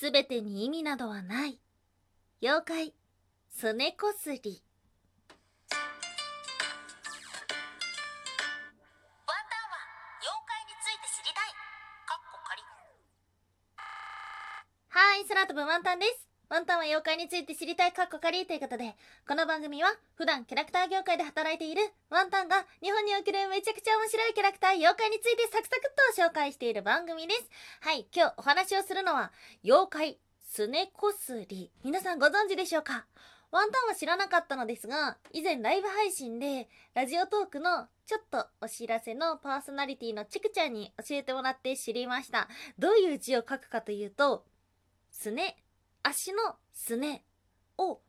すべてに意味などはない。妖怪、すねこすり。はい、空飛ぶワンタンです。ワンタンは妖怪について知りたいカッコカリということで、この番組は普段キャラクター業界で働いているワンタンが日本におけるめちゃくちゃ面白いキャラクター妖怪についてサクサクっと紹介している番組です。はい、今日お話をするのは妖怪すねこすり。皆さんご存知でしょうか？ワンタンは知らなかったのですが、以前ライブ配信でラジオトークのちょっとお知らせのパーソナリティのチクちゃんに教えてもらって知りました。どういう字を書くかというと、すね、足のすねを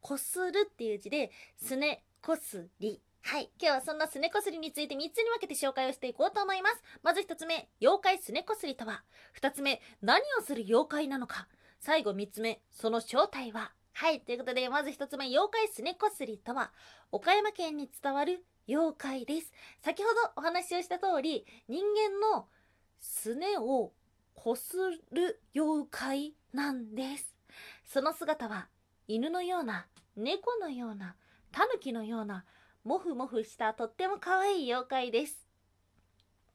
こするっていう字で、すねこすり。はい。今日はそんなすねこすりについて3つに分けて紹介をしていこうと思います。まず1つ目、妖怪すねこすりとは ?2 つ目、何をする妖怪なのか最後3つ目、その正体ははい。ということで、まず1つ目、妖怪すねこすりとは、岡山県に伝わる妖怪です。先ほどお話をした通り、人間のすねをこする妖怪なんです。その姿は犬のような猫のようなタヌキのようなモフモフしたとっても可愛い妖怪です。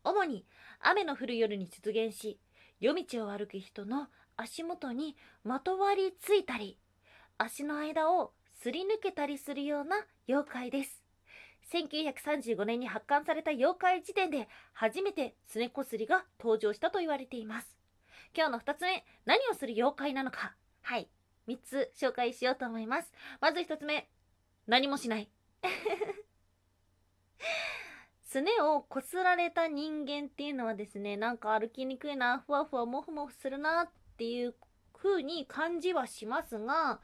主に雨の降る夜に出現し夜道を歩く人の足元にまとわりついたり足の間をすり抜けたりするような妖怪です。1935年に発刊された妖怪辞典で初めてすねこすりが登場したと言われています。今日の2つ目何をする妖怪なのか。はい。3つ紹介しようと思います。まず1つ目。何もしない。すねをこすられた人間っていうのはですねなんか歩きにくいなふわふわもふもふするなっていう風に感じはしますが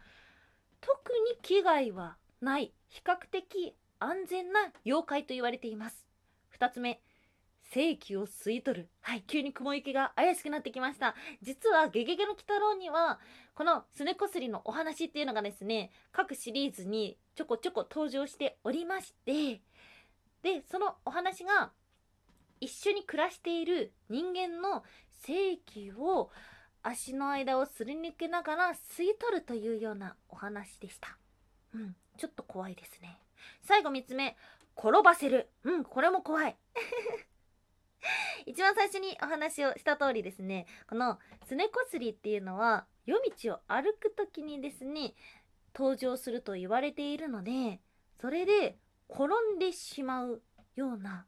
特に危害はない。比較的安全な妖怪と言われています。2つ目。正気を吸い取る。はい急に雲行きが怪しくなってきました。実は「ゲゲゲの鬼太郎」にはこのすねこすりのお話っていうのがですね各シリーズにちょこちょこ登場しておりましてでそのお話が一緒に暮らしている人間の正気を足の間をすり抜けながら吸い取るというようなお話でした。うんちょっと怖いですね。最後3つ目転ばせる。うんこれも怖い。一番最初にお話をした通りですねこのすねこすりっていうのは夜道を歩く時にですね登場すると言われているのでそれで転んでしまうような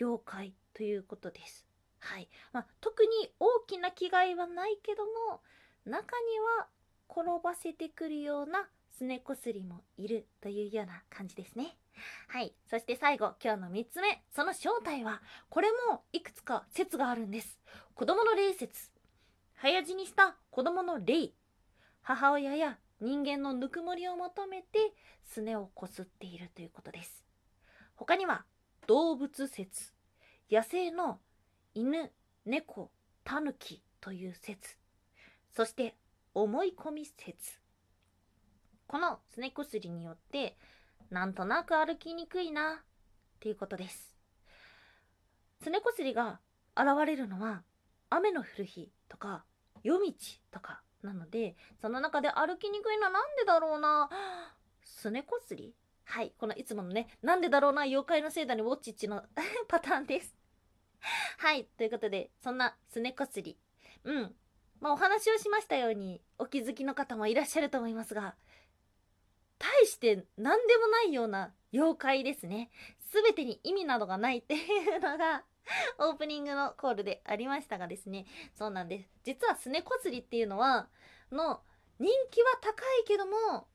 妖怪ということです。はいまあ、特に大きな危害はないけども中には転ばせてくるようなすねこすりもいるというような感じですね。はい。そして最後、今日の3つ目。その正体は、これもいくつか説があるんです。子供の霊説。早死にした子供の霊。母親や人間のぬくもりを求めて、すねをこすっているということです。他には、動物説。野生の犬、猫、タヌキという説。そして、思い込み説。このすねこすりによって、なんとなく歩きにくいなっていうことです。すねこすりが現れるのは雨の降る日とか夜道とかなのでその中で歩きにくいのはなんでだろうなすねこすり？はいこのいつものねなんでだろうな妖怪のせいだにウォッチッチの パターンです。はいということでそんなすねこすりうんまあお話をしましたようにお気づきの方もいらっしゃると思いますが大して何でもないような妖怪ですね。すべてに意味などがないっていうのが オープニングのコールでありましたがですね。そうなんです。実はすねこすりっていうのは、の人気は高いけども、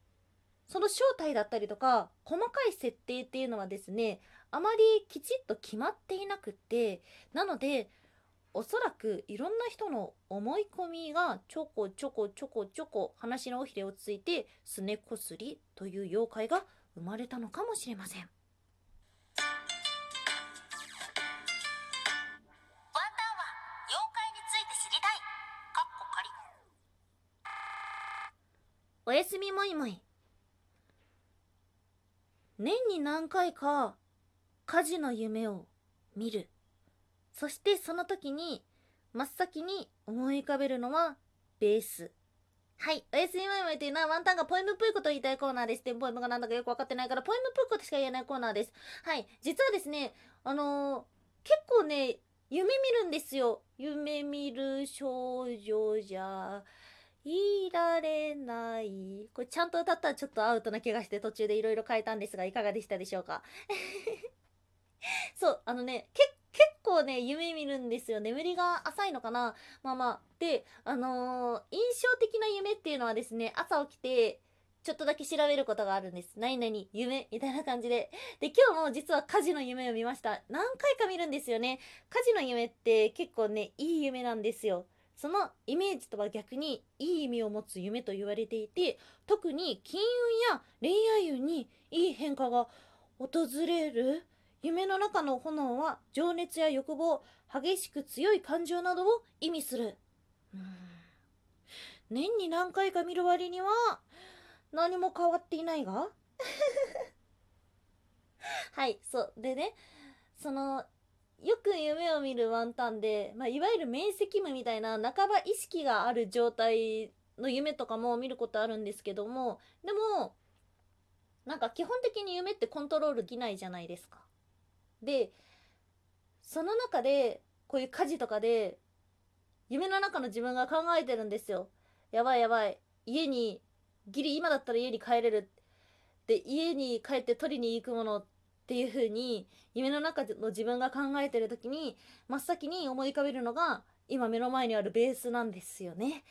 その正体だったりとか、細かい設定っていうのはですね、あまりきちっと決まっていなくって、なので、おそらくいろんな人の思い込みがちょこちょこちょこちょこ話の尾ひれをついてすねこすりという妖怪が生まれたのかもしれませんワンタンは妖怪について知りたい。かっこ仮。おやすみもいもい年に何回か火事の夢を見るそしてその時に真っ先に思い浮かべるのはベースはい。おやすみまいまいというのはワンタンがポエムっぽいことを言いたいコーナーです。で、ポエムがなんだかよくわかってないから、ポエムっぽいことしか言えないコーナーです。はい。実はですね、あのー結構ね、夢見るんですよ。夢見る少女じゃ、いられない。これちゃんと歌ったらちょっとアウトな気がして途中でいろいろ変えたんですが、いかがでしたでしょうか？そう、あのね、結構ね、夢見るんですよ。眠りが浅いのかなまあまあ。で、あのー印象的な夢っていうのはですね、朝起きて、ちょっとだけ調べることがあるんです。何々、夢、みたいな感じで。で、今日も実は火事の夢を見ました。何回か見るんですよね。火事の夢って結構ね、いい夢なんですよ。そのイメージとは逆にいい意味を持つ夢と言われていて、特に金運や恋愛運にいい変化が訪れる夢の中の炎は情熱や欲望、激しく強い感情などを意味する。年に何回か見る割には何も変わっていないが？はい、そう。でね、その、よく夢を見るワンタンで、まあ、いわゆる明晰夢みたいな半ば意識がある状態の夢とかも見ることあるんですけども、でも、なんか基本的に夢ってコントロールできないじゃないですか。で、その中で、こういう火事とかで、夢の中の自分が考えてるんですよ。やばいやばい。家に、ギリ今だったら家に帰れる。で、家に帰って取りに行くものっていう風に、夢の中の自分が考えてる時に、真っ先に思い浮かべるのが、今目の前にあるベースなんですよね。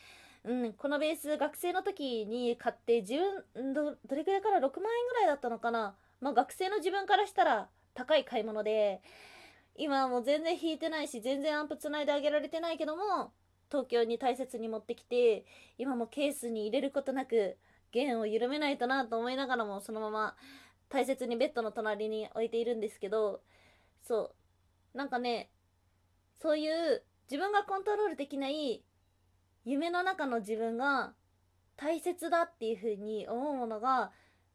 うん、このベース学生の時に買って自分どどれくらいから？6万円ぐらいだったのかなまあ学生の自分からしたら高い買い物で今はもう全然弾いてないし全然アンプつないであげられてないけども東京に大切に持ってきて今もケースに入れることなく弦を緩めないとなと思いながらもそのまま大切にベッドの隣に置いているんですけどそう。なんかねそういう自分がコントロールできない夢の中の自分が大切だっていう風に思うものが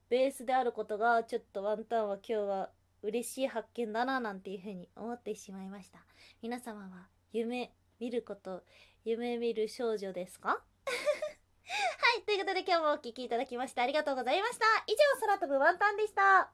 ベースであることがちょっとワンタンは今日は嬉しい発見だななんていう風に思ってしまいました。皆様は夢見ること夢見る少女ですか？はいということで今日もお聴きいただきましてありがとうございました。以上空飛ぶワンタンでした。